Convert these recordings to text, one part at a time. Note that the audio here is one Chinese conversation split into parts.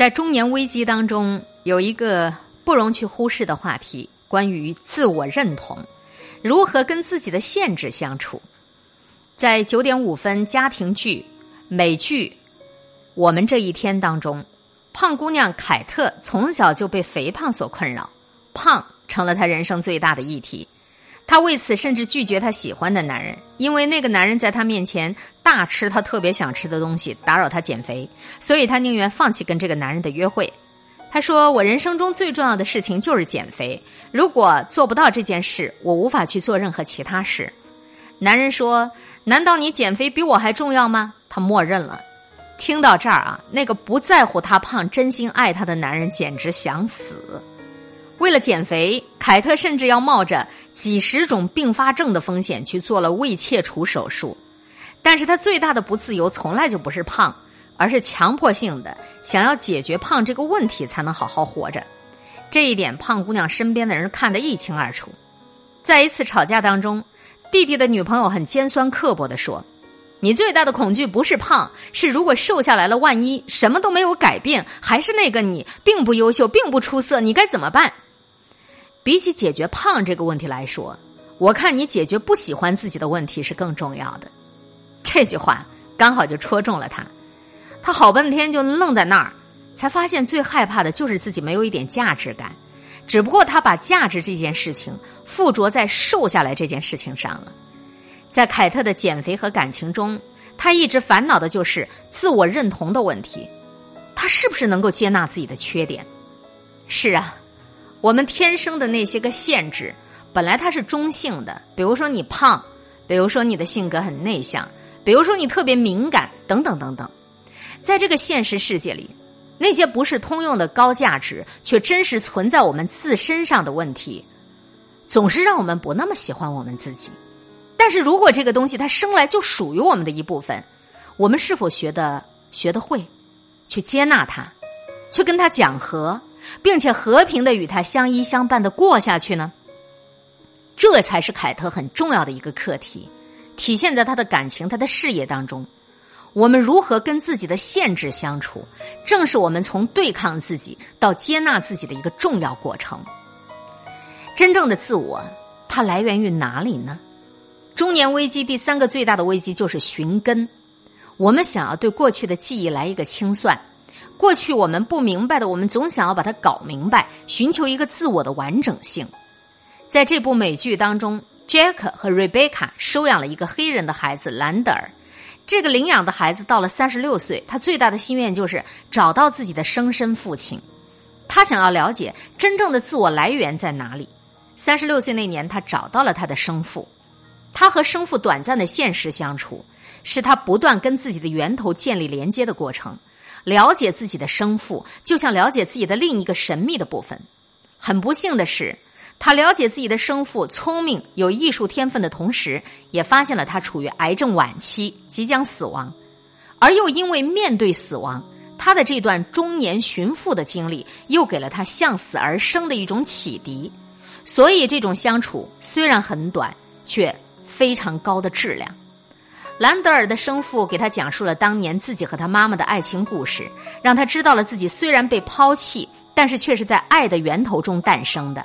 在中年危机当中，有一个不容去忽视的话题，关于自我认同，如何跟自己的限制相处。在九点五分家庭剧美剧《我们这一天》当中，胖姑娘凯特从小就被肥胖所困扰，胖成了她人生最大的议题。她为此甚至拒绝她喜欢的男人，因为那个男人在她面前大吃她特别想吃的东西，打扰她减肥，所以她宁愿放弃跟这个男人的约会。她说：“我人生中最重要的事情就是减肥，如果做不到这件事，我无法去做任何其他事。”男人说：“难道你减肥比我还重要吗？”她默认了。听到这儿啊，那个不在乎她胖、真心爱她的男人简直想死。为了减肥，凯特甚至要冒着几十种并发症的风险去做了胃切除手术。但是她最大的不自由从来就不是胖，而是强迫性的想要解决胖这个问题才能好好活着。这一点，胖姑娘身边的人看得一清二楚。在一次吵架当中，弟弟的女朋友很尖酸刻薄的说：“你最大的恐惧不是胖，是如果瘦下来了，万一什么都没有改变，还是那个你，并不优秀，并不出色，你该怎么办？”比起解决胖这个问题来说，我看你解决不喜欢自己的问题是更重要的。这句话刚好就戳中了他，他好半天就愣在那儿，才发现最害怕的就是自己没有一点价值感。只不过他把价值这件事情附着在瘦下来这件事情上了。在凯特的减肥和感情中，他一直烦恼的就是自我认同的问题，他是不是能够接纳自己的缺点？是啊。我们天生的那些个限制，本来它是中性的，比如说你胖，比如说你的性格很内向，比如说你特别敏感，等等等等。在这个现实世界里，那些不是通用的高价值，却真实存在我们自身上的问题，总是让我们不那么喜欢我们自己。但是如果这个东西它生来就属于我们的一部分，我们是否学的学得会，去接纳它，去跟它讲和？并且和平的与他相依相伴的过下去呢？这才是凯特很重要的一个课题，体现在他的感情、他的事业当中。我们如何跟自己的限制相处，正是我们从对抗自己到接纳自己的一个重要过程。真正的自我，它来源于哪里呢？中年危机第三个最大的危机就是寻根。我们想要对过去的记忆来一个清算。过去我们不明白的，我们总想要把它搞明白，寻求一个自我的完整性。在这部美剧当中，Jack 和 Rebecca 收养了一个黑人的孩子兰德尔。这个领养的孩子到了三十六岁，他最大的心愿就是找到自己的生身父亲。他想要了解真正的自我来源在哪里。三十六岁那年，他找到了他的生父。他和生父短暂的现实相处，是他不断跟自己的源头建立连接的过程。了解自己的生父，就像了解自己的另一个神秘的部分。很不幸的是，他了解自己的生父聪明、有艺术天分的同时，也发现了他处于癌症晚期，即将死亡。而又因为面对死亡，他的这段中年寻父的经历，又给了他向死而生的一种启迪。所以，这种相处虽然很短，却非常高的质量。兰德尔的生父给他讲述了当年自己和他妈妈的爱情故事，让他知道了自己虽然被抛弃，但是却是在爱的源头中诞生的。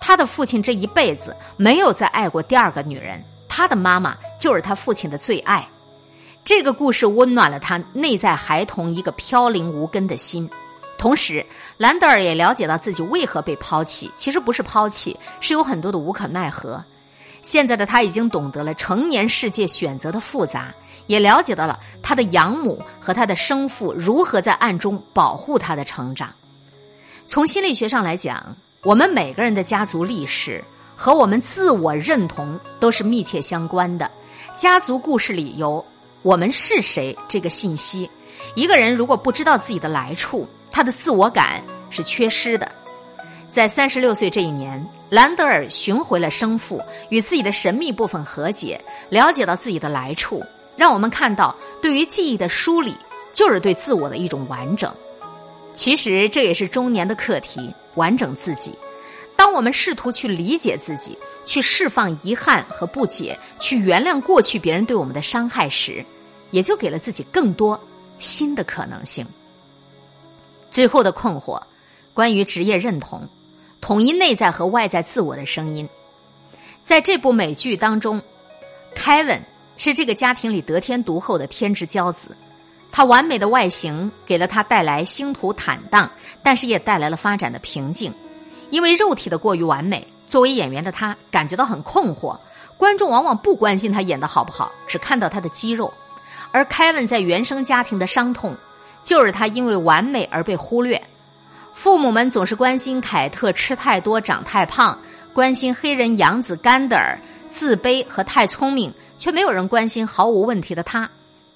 他的父亲这一辈子没有再爱过第二个女人，他的妈妈就是他父亲的最爱。这个故事温暖了他内在孩童一个飘零无根的心，同时兰德尔也了解到自己为何被抛弃，其实不是抛弃，是有很多的无可奈何。现在的他已经懂得了成年世界选择的复杂，也了解到了他的养母和他的生父如何在暗中保护他的成长。从心理学上来讲，我们每个人的家族历史和我们自我认同都是密切相关的。家族故事里有我们是谁这个信息。一个人如果不知道自己的来处，他的自我感是缺失的。在三十六岁这一年。兰德尔寻回了生父，与自己的神秘部分和解，了解到自己的来处，让我们看到，对于记忆的梳理，就是对自我的一种完整。其实这也是中年的课题：完整自己。当我们试图去理解自己，去释放遗憾和不解，去原谅过去别人对我们的伤害时，也就给了自己更多新的可能性。最后的困惑，关于职业认同、统一内在和外在自我的声音。在这部美剧当中，凯文是这个家庭里得天独厚的天之骄子。他完美的外形给了他带来星途坦荡，但是也带来了发展的瓶颈。因为肉体的过于完美，作为演员的他感觉到很困惑。观众往往不关心他演的好不好，只看到他的肌肉。而凯文在原生家庭的伤痛，就是他因为完美而被忽略。父母们总是关心凯特吃太多、长太胖。关心黑人养子甘德尔自卑和太聪明，却没有人关心毫无问题的他。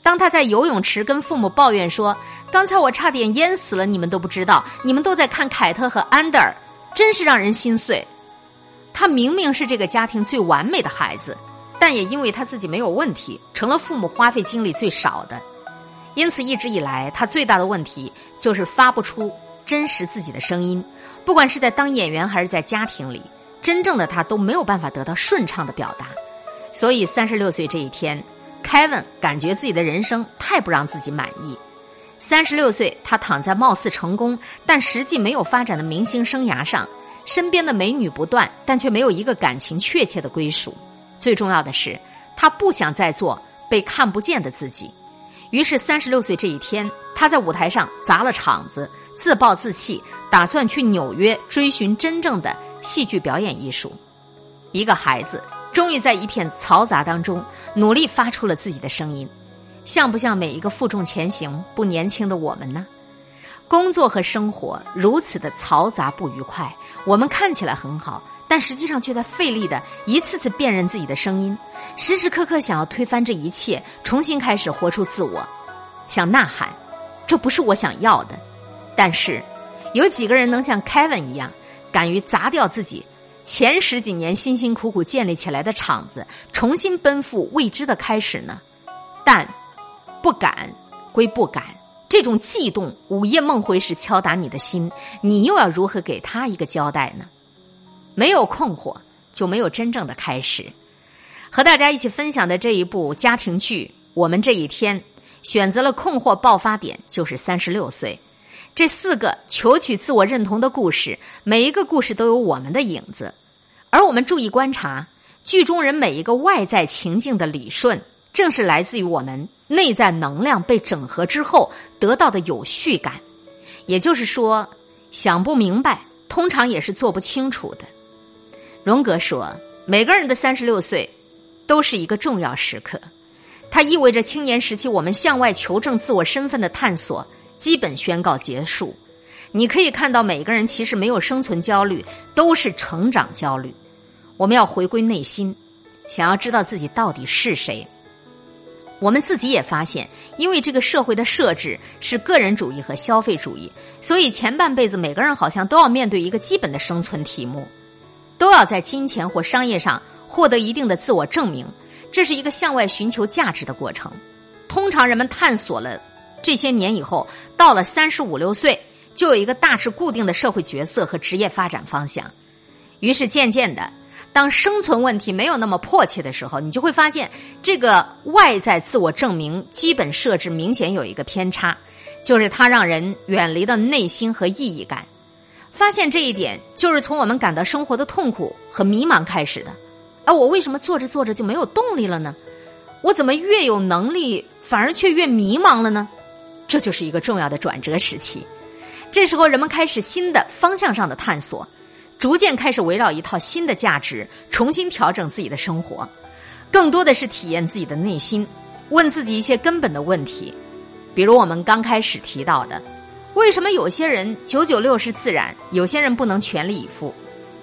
当他在游泳池跟父母抱怨说：“刚才我差点淹死了，你们都不知道，你们都在看凯特和安德尔，真是让人心碎。”他明明是这个家庭最完美的孩子，但也因为他自己没有问题，成了父母花费精力最少的。因此，一直以来他最大的问题就是发不出真实自己的声音，不管是在当演员还是在家庭里。真正的他都没有办法得到顺畅的表达，所以三十六岁这一天，凯文感觉自己的人生太不让自己满意。三十六岁，他躺在貌似成功但实际没有发展的明星生涯上，身边的美女不断，但却没有一个感情确切的归属。最重要的是，他不想再做被看不见的自己。于是，三十六岁这一天，他在舞台上砸了场子，自暴自弃，打算去纽约追寻真正的。戏剧表演艺术，一个孩子终于在一片嘈杂当中努力发出了自己的声音，像不像每一个负重前行、不年轻的我们呢？工作和生活如此的嘈杂不愉快，我们看起来很好，但实际上却在费力的一次次辨认自己的声音，时时刻刻想要推翻这一切，重新开始活出自我，想呐喊：“这不是我想要的。”但是，有几个人能像凯文一样？敢于砸掉自己前十几年辛辛苦苦建立起来的场子，重新奔赴未知的开始呢？但不敢归不敢，这种悸动午夜梦回时敲打你的心，你又要如何给他一个交代呢？没有困惑，就没有真正的开始。和大家一起分享的这一部家庭剧，我们这一天选择了困惑爆发点，就是三十六岁。这四个求取自我认同的故事，每一个故事都有我们的影子，而我们注意观察剧中人每一个外在情境的理顺，正是来自于我们内在能量被整合之后得到的有序感。也就是说，想不明白，通常也是做不清楚的。荣格说，每个人的三十六岁都是一个重要时刻，它意味着青年时期我们向外求证自我身份的探索。基本宣告结束。你可以看到，每个人其实没有生存焦虑，都是成长焦虑。我们要回归内心，想要知道自己到底是谁。我们自己也发现，因为这个社会的设置是个人主义和消费主义，所以前半辈子每个人好像都要面对一个基本的生存题目，都要在金钱或商业上获得一定的自我证明。这是一个向外寻求价值的过程。通常人们探索了。这些年以后，到了三十五六岁，就有一个大致固定的社会角色和职业发展方向。于是渐渐的，当生存问题没有那么迫切的时候，你就会发现，这个外在自我证明基本设置明显有一个偏差，就是它让人远离了内心和意义感。发现这一点，就是从我们感到生活的痛苦和迷茫开始的。而我为什么做着做着就没有动力了呢？我怎么越有能力，反而却越迷茫了呢？这就是一个重要的转折时期，这时候人们开始新的方向上的探索，逐渐开始围绕一套新的价值重新调整自己的生活，更多的是体验自己的内心，问自己一些根本的问题，比如我们刚开始提到的，为什么有些人九九六是自然，有些人不能全力以赴？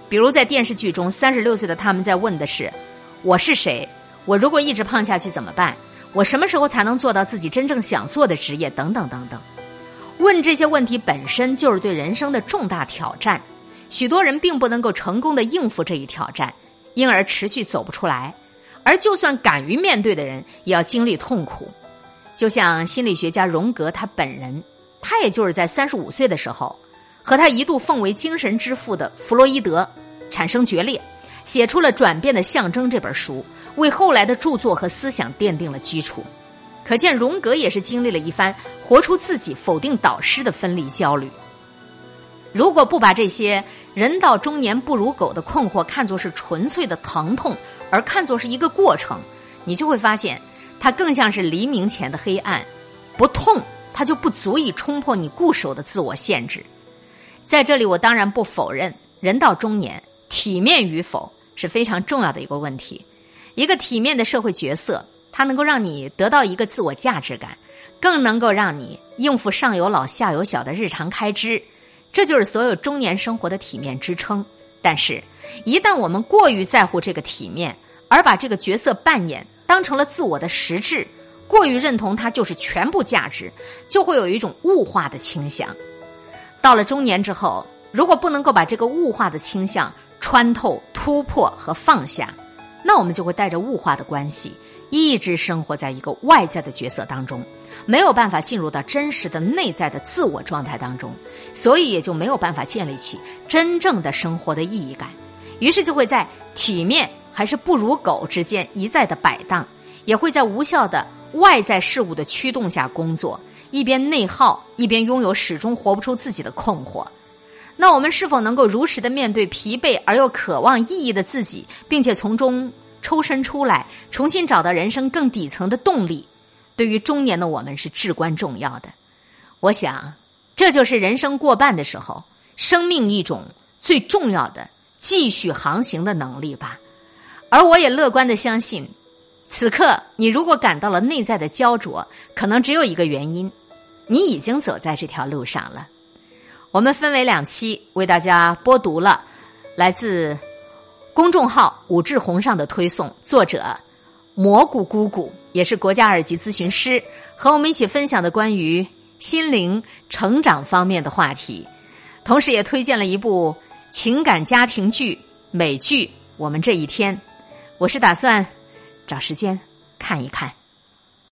比如在电视剧中，三十六岁的他们在问的是：我是谁？我如果一直胖下去怎么办？我什么时候才能做到自己真正想做的职业？等等等等，问这些问题本身就是对人生的重大挑战。许多人并不能够成功的应付这一挑战，因而持续走不出来。而就算敢于面对的人，也要经历痛苦。就像心理学家荣格他本人，他也就是在三十五岁的时候，和他一度奉为精神之父的弗洛伊德产生决裂。写出了《转变的象征》这本书，为后来的著作和思想奠定了基础。可见荣格也是经历了一番活出自己、否定导师的分离焦虑。如果不把这些人到中年不如狗的困惑看作是纯粹的疼痛，而看作是一个过程，你就会发现，它更像是黎明前的黑暗。不痛，它就不足以冲破你固守的自我限制。在这里，我当然不否认，人到中年，体面与否是非常重要的一个问题。一个体面的社会角色，它能够让你得到一个自我价值感，更能够让你应付上有老下有小的日常开支。这就是所有中年生活的体面支撑。但是，一旦我们过于在乎这个体面，而把这个角色扮演当成了自我的实质，过于认同它就是全部价值，就会有一种物化的倾向。到了中年之后，如果不能够把这个物化的倾向穿透、突破和放下，那我们就会带着物化的关系，一直生活在一个外在的角色当中，没有办法进入到真实的内在的自我状态当中，所以也就没有办法建立起真正的生活的意义感，于是就会在体面还是不如狗之间一再的摆荡，也会在无效的外在事物的驱动下工作，一边内耗，一边拥有始终活不出自己的困惑。那我们是否能够如实的面对疲惫而又渴望意义的自己，并且从中抽身出来，重新找到人生更底层的动力？对于中年的我们是至关重要的。我想，这就是人生过半的时候，生命一种最重要的继续航行的能力吧。而我也乐观的相信，此刻你如果感到了内在的焦灼，可能只有一个原因：你已经走在这条路上了。我们分为两期为大家播读了来自公众号武志红上的推送，作者蘑菇姑姑也是国家二级咨询师，和我们一起分享的关于心灵成长方面的话题，同时也推荐了一部情感家庭剧美剧《我们这一天》，我是打算找时间看一看。